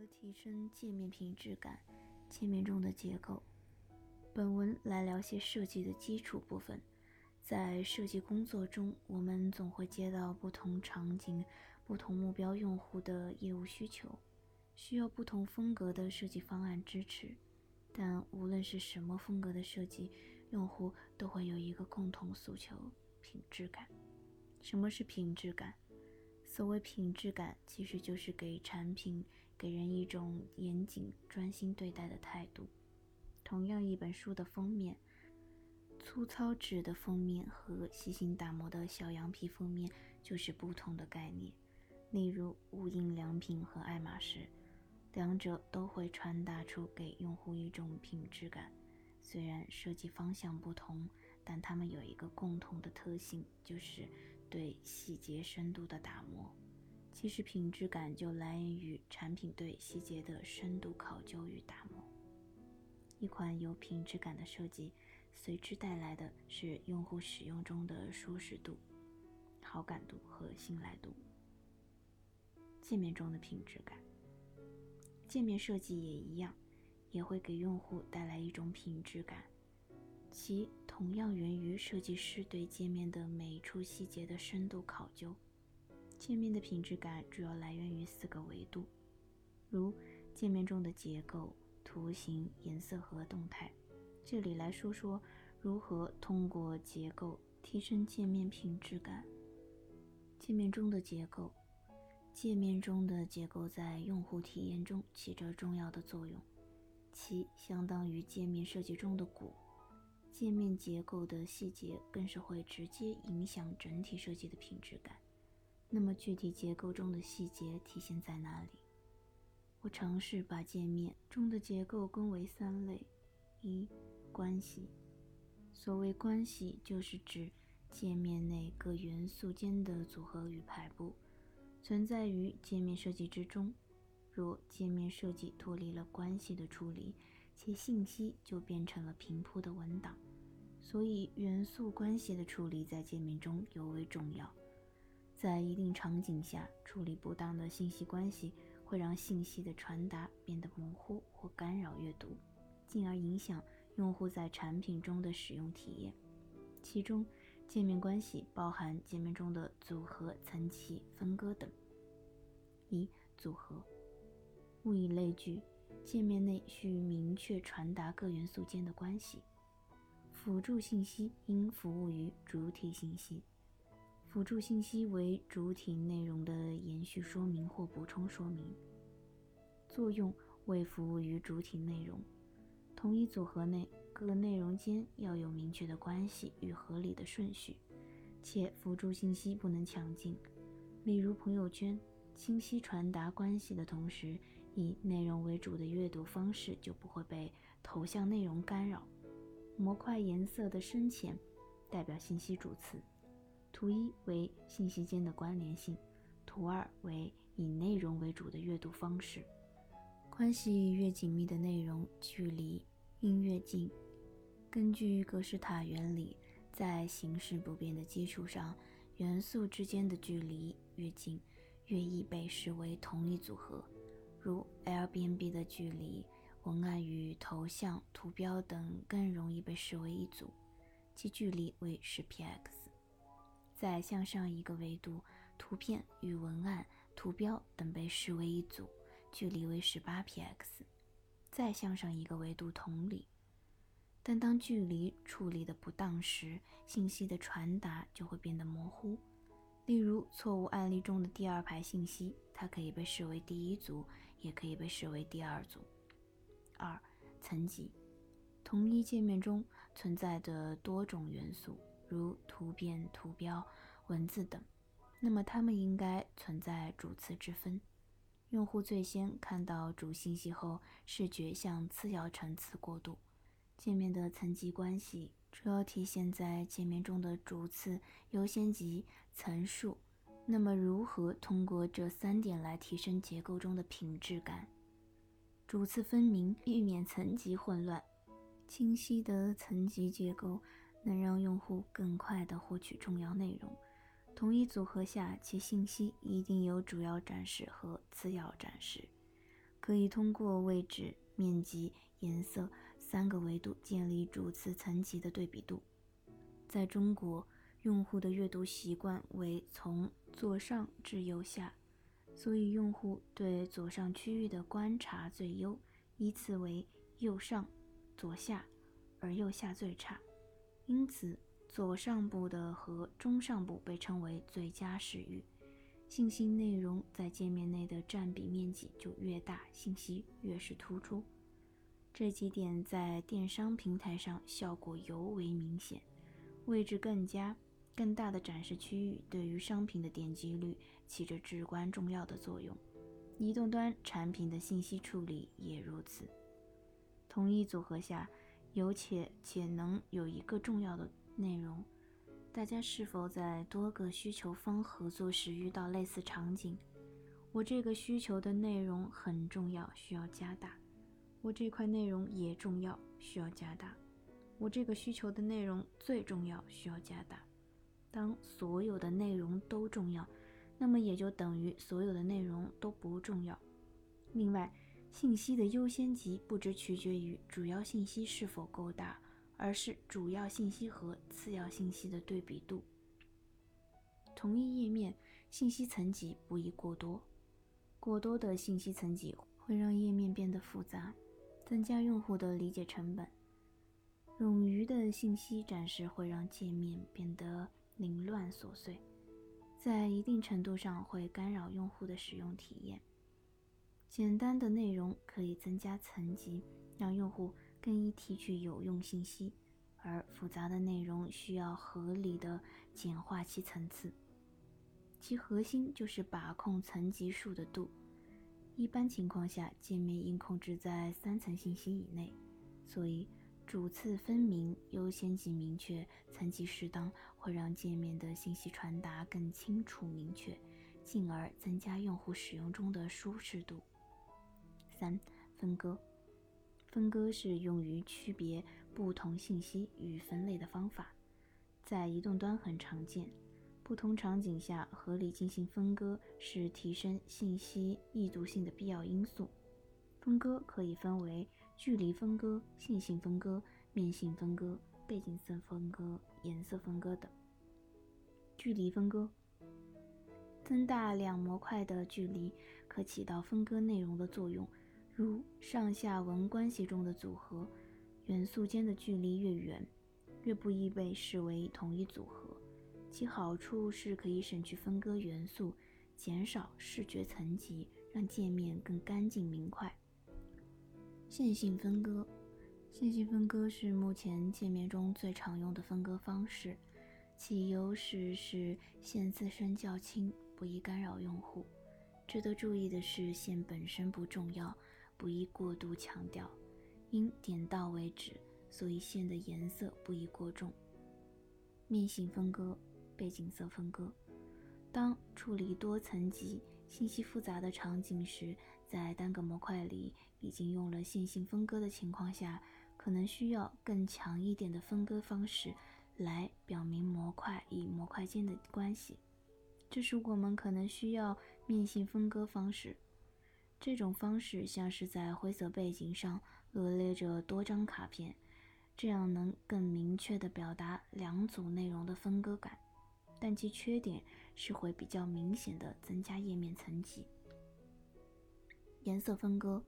何提升界面品质感？界面中的结构。本文来聊些设计的基础部分。在设计工作中，我们总会接到不同场景、不同目标用户的业务需求，需要不同风格的设计方案支持。但无论是什么风格的设计，用户都会有一个共同诉求：品质感。什么是品质感？所谓品质感，其实就是给产品给人一种严谨、专心对待的态度。同样一本书的封面，粗糙纸的封面和细心打磨的小羊皮封面就是不同的概念。例如，无印良品和爱马仕，两者都会传达出给用户一种品质感。虽然设计方向不同，但它们有一个共同的特性，就是对细节深度的打磨。其实，品质感就来源于产品对细节的深度考究与打磨。一款有品质感的设计，随之带来的是用户使用中的舒适度、好感度和信赖度。界面中的品质感，界面设计也一样。也会给用户带来一种品质感，其同样源于设计师对界面的每一处细节的深度考究。界面的品质感主要来源于四个维度，如界面中的结构、图形、颜色和动态。这里来说说如何通过结构提升界面品质感。界面中的结构，界面中的结构在用户体验中起着重要的作用。其相当于界面设计中的骨，界面结构的细节更是会直接影响整体设计的品质感。那么具体结构中的细节体现在哪里？我尝试把界面中的结构分为三类：一、关系。所谓关系，就是指界面内各元素间的组合与排布，存在于界面设计之中。若界面设计脱离了关系的处理，其信息就变成了平铺的文档。所以，元素关系的处理在界面中尤为重要。在一定场景下，处理不当的信息关系会让信息的传达变得模糊或干扰阅读，进而影响用户在产品中的使用体验。其中，界面关系包含界面中的组合、层级、分割等。一、组合。物以类聚，界面内需明确传达各元素间的关系。辅助信息应服务于主体信息。辅助信息为主体内容的延续说明或补充说明。作用为服务于主体内容。同一组合内各内容间要有明确的关系与合理的顺序，且辅助信息不能强进。例如朋友圈。清晰传达关系的同时，以内容为主的阅读方式就不会被头像内容干扰。模块颜色的深浅代表信息主次。图一为信息间的关联性，图二为以内容为主的阅读方式。关系越紧密的内容，距离应越近。根据格式塔原理，在形式不变的基础上，元素之间的距离越近。越易被视为同一组合，如 Airbnb 的距离、文案与头像、图标等更容易被视为一组，其距离为 10px。再向上一个维度，图片与文案、图标等被视为一组，距离为 18px。再向上一个维度，同理。但当距离处理的不当时，信息的传达就会变得模糊。例如，错误案例中的第二排信息，它可以被视为第一组，也可以被视为第二组。二、层级，同一界面中存在的多种元素，如图片、图标、文字等，那么它们应该存在主次之分。用户最先看到主信息后，视觉向次要层次过渡。界面的层级关系。主要体现在界面中的主次、优先级、层数。那么，如何通过这三点来提升结构中的品质感？主次分明，避免层级混乱。清晰的层级结构能让用户更快地获取重要内容。同一组合下，其信息一定有主要展示和次要展示。可以通过位置、面积、颜色三个维度建立主次层级的对比度。在中国，用户的阅读习惯为从左上至右下，所以用户对左上区域的观察最优，依次为右上、左下，而右下最差。因此，左上部的和中上部被称为最佳视域。信息内容在界面内的占比面积就越大，信息越是突出。这几点在电商平台上效果尤为明显。位置更加更大的展示区域对于商品的点击率起着至关重要的作用。移动端产品的信息处理也如此。同一组合下，有且且能有一个重要的内容。大家是否在多个需求方合作时遇到类似场景？我这个需求的内容很重要，需要加大；我这块内容也重要，需要加大；我这个需求的内容最重要，需要加大。当所有的内容都重要，那么也就等于所有的内容都不重要。另外，信息的优先级不只取决于主要信息是否够大。而是主要信息和次要信息的对比度。同一页面信息层级不宜过多，过多的信息层级会让页面变得复杂，增加用户的理解成本。冗余的信息展示会让界面变得凌乱琐碎，在一定程度上会干扰用户的使用体验。简单的内容可以增加层级，让用户。更易提取有用信息，而复杂的内容需要合理的简化其层次。其核心就是把控层级数的度。一般情况下，界面应控制在三层信息以内，所以主次分明、优先级明确、层级适当，会让界面的信息传达更清楚明确，进而增加用户使用中的舒适度。三、分割。分割是用于区别不同信息与分类的方法，在移动端很常见。不同场景下合理进行分割是提升信息易读性的必要因素。分割可以分为距离分割、线性分割、面性分割、背景色分割、颜色分割等。距离分割，增大两模块的距离，可起到分割内容的作用。如上下文关系中的组合，元素间的距离越远，越不易被视为同一组合。其好处是可以省去分割元素，减少视觉层级，让界面更干净明快。线性分割，线性分割是目前界面中最常用的分割方式，其优势是线自身较轻，不易干扰用户。值得注意的是，线本身不重要。不宜过度强调，应点到为止，所以线的颜色不宜过重。面性分割、背景色分割，当处理多层级、信息复杂的场景时，在单个模块里已经用了线性分割的情况下，可能需要更强一点的分割方式来表明模块与模块间的关系。这时我们可能需要面性分割方式。这种方式像是在灰色背景上罗列着多张卡片，这样能更明确地表达两组内容的分割感，但其缺点是会比较明显的增加页面层级。颜色分割，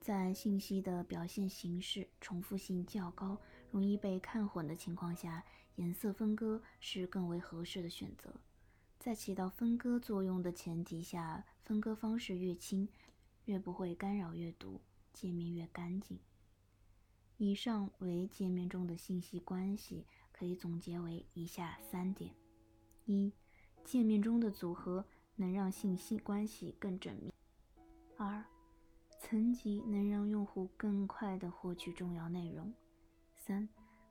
在信息的表现形式重复性较高、容易被看混的情况下，颜色分割是更为合适的选择。在起到分割作用的前提下，分割方式越轻，越不会干扰阅读，界面越干净。以上为界面中的信息关系，可以总结为以下三点：一、界面中的组合能让信息关系更缜密；二、层级能让用户更快地获取重要内容；三。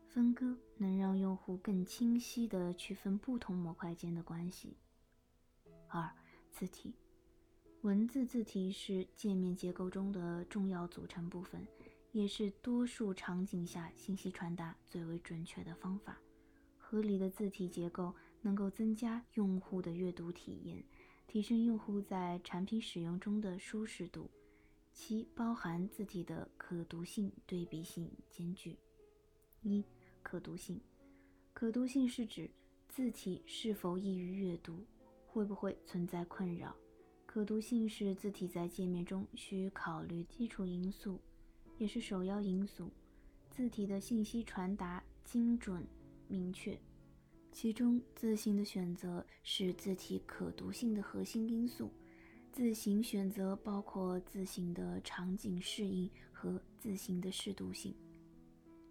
分割能让用户更清晰地区分不同模块间的关系。二、字体，文字字体是界面结构中的重要组成部分，也是多数场景下信息传达最为准确的方法。合理的字体结构能够增加用户的阅读体验，提升用户在产品使用中的舒适度。其包含字体的可读性、对比性兼具。一、可读性。可读性是指字体是否易于阅读，会不会存在困扰。可读性是字体在界面中需考虑基础因素，也是首要因素。字体的信息传达精准明确，其中字形的选择是字体可读性的核心因素。字形选择包括字形的场景适应和字形的适度性。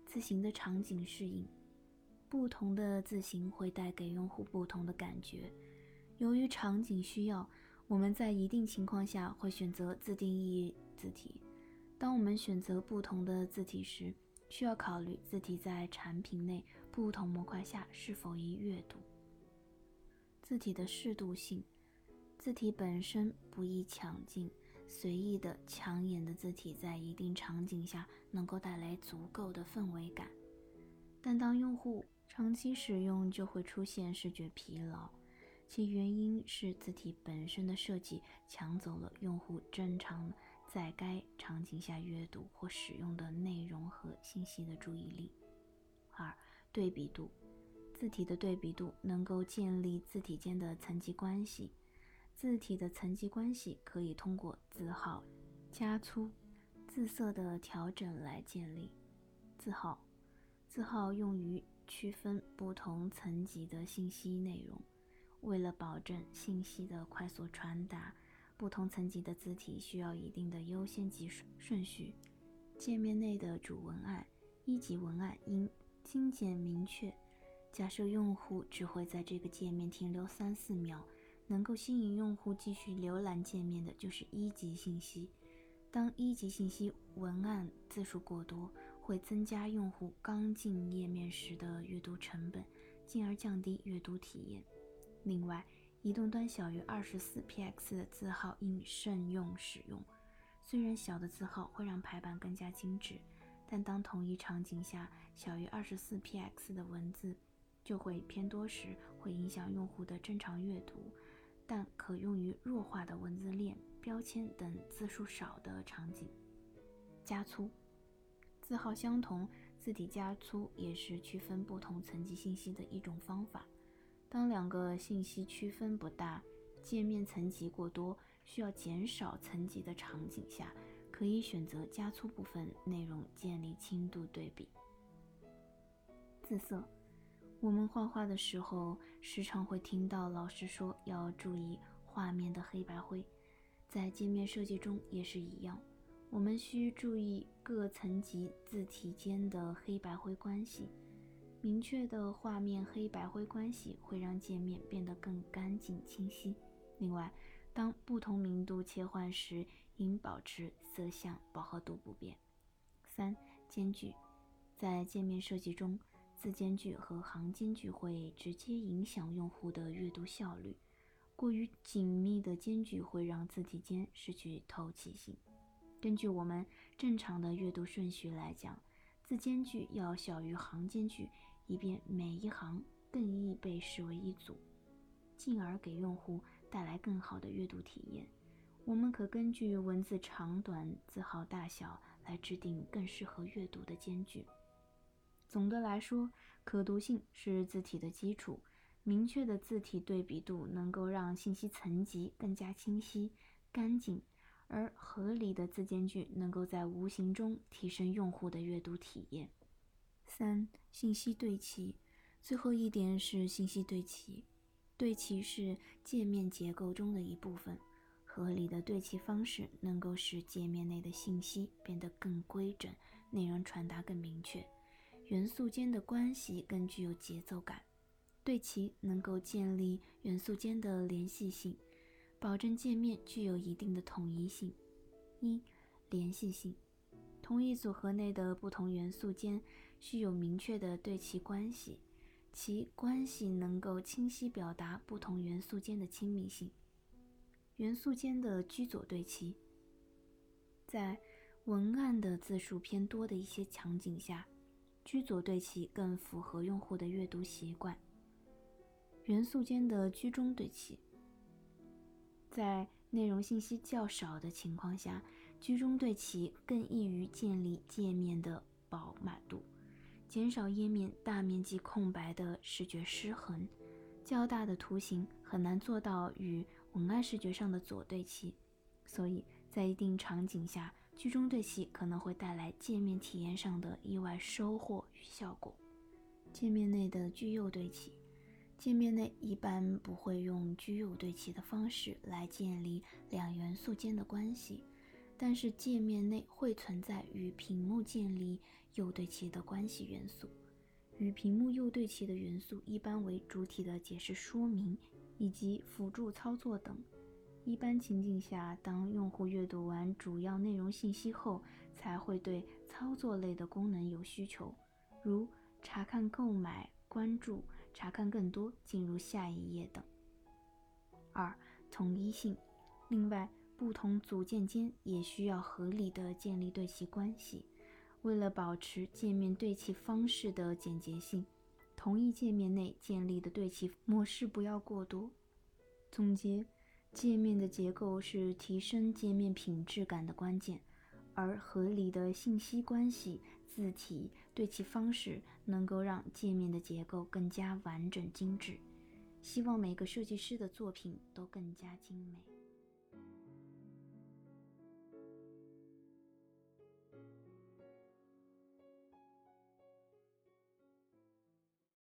字形的场景适应，不同的字形会带给用户不同的感觉。由于场景需要。我们在一定情况下会选择自定义字体。当我们选择不同的字体时，需要考虑字体在产品内不同模块下是否易阅读。字体的适度性，字体本身不易抢镜，随意的抢眼的字体在一定场景下能够带来足够的氛围感，但当用户长期使用，就会出现视觉疲劳。其原因是字体本身的设计抢走了用户正常在该场景下阅读或使用的内容和信息的注意力。二、对比度，字体的对比度能够建立字体间的层级关系。字体的层级关系可以通过字号加粗、字色的调整来建立。字号，字号用于区分不同层级的信息内容。为了保证信息的快速传达，不同层级的字体需要一定的优先级顺顺序。界面内的主文案，一级文案应精简明确。假设用户只会在这个界面停留三四秒，能够吸引用户继续浏览界面的就是一级信息。当一级信息文案字数过多，会增加用户刚进页面时的阅读成本，进而降低阅读体验。另外，移动端小于二十四 px 的字号应慎用使用。虽然小的字号会让排版更加精致，但当同一场景下小于二十四 px 的文字就会偏多时，会影响用户的正常阅读。但可用于弱化的文字链、标签等字数少的场景。加粗，字号相同，字体加粗也是区分不同层级信息的一种方法。当两个信息区分不大、界面层级过多、需要减少层级的场景下，可以选择加粗部分内容，建立轻度对比。字色，我们画画的时候时常会听到老师说要注意画面的黑白灰，在界面设计中也是一样，我们需注意各层级字体间的黑白灰关系。明确的画面黑白灰关系会让界面变得更干净清晰。另外，当不同明度切换时，应保持色相饱和度不变。三、间距，在界面设计中，字间距和行间距会直接影响用户的阅读效率。过于紧密的间距会让字体间失去透气性。根据我们正常的阅读顺序来讲，字间距要小于行间距。以便每一行更易被视为一组，进而给用户带来更好的阅读体验。我们可根据文字长短、字号大小来制定更适合阅读的间距。总的来说，可读性是字体的基础。明确的字体对比度能够让信息层级更加清晰、干净，而合理的字间距能够在无形中提升用户的阅读体验。三、信息对齐。最后一点是信息对齐。对齐是界面结构中的一部分。合理的对齐方式能够使界面内的信息变得更规整，内容传达更明确，元素间的关系更具有节奏感。对齐能够建立元素间的联系性，保证界面具有一定的统一性。一、联系性。同一组合内的不同元素间需有明确的对齐关系，其关系能够清晰表达不同元素间的亲密性。元素间的居左对齐，在文案的字数偏多的一些场景下，居左对齐更符合用户的阅读习惯。元素间的居中对齐，在内容信息较少的情况下。居中对齐更易于建立界面的饱满度，减少页面大面积空白的视觉失衡。较大的图形很难做到与文案视觉上的左对齐，所以在一定场景下，居中对齐可能会带来界面体验上的意外收获与效果。界面内的居右对齐，界面内一般不会用居右对齐的方式来建立两元素间的关系。但是界面内会存在与屏幕建立右对齐的关系元素，与屏幕右对齐的元素一般为主体的解释说明以及辅助操作等。一般情境下，当用户阅读完主要内容信息后，才会对操作类的功能有需求，如查看、购买、关注、查看更多、进入下一页等。二、统一性。另外。不同组件间也需要合理的建立对齐关系。为了保持界面对齐方式的简洁性，同一界面内建立的对齐模式不要过多。总结：界面的结构是提升界面品质感的关键，而合理的信息关系、字体对齐方式能够让界面的结构更加完整精致。希望每个设计师的作品都更加精美。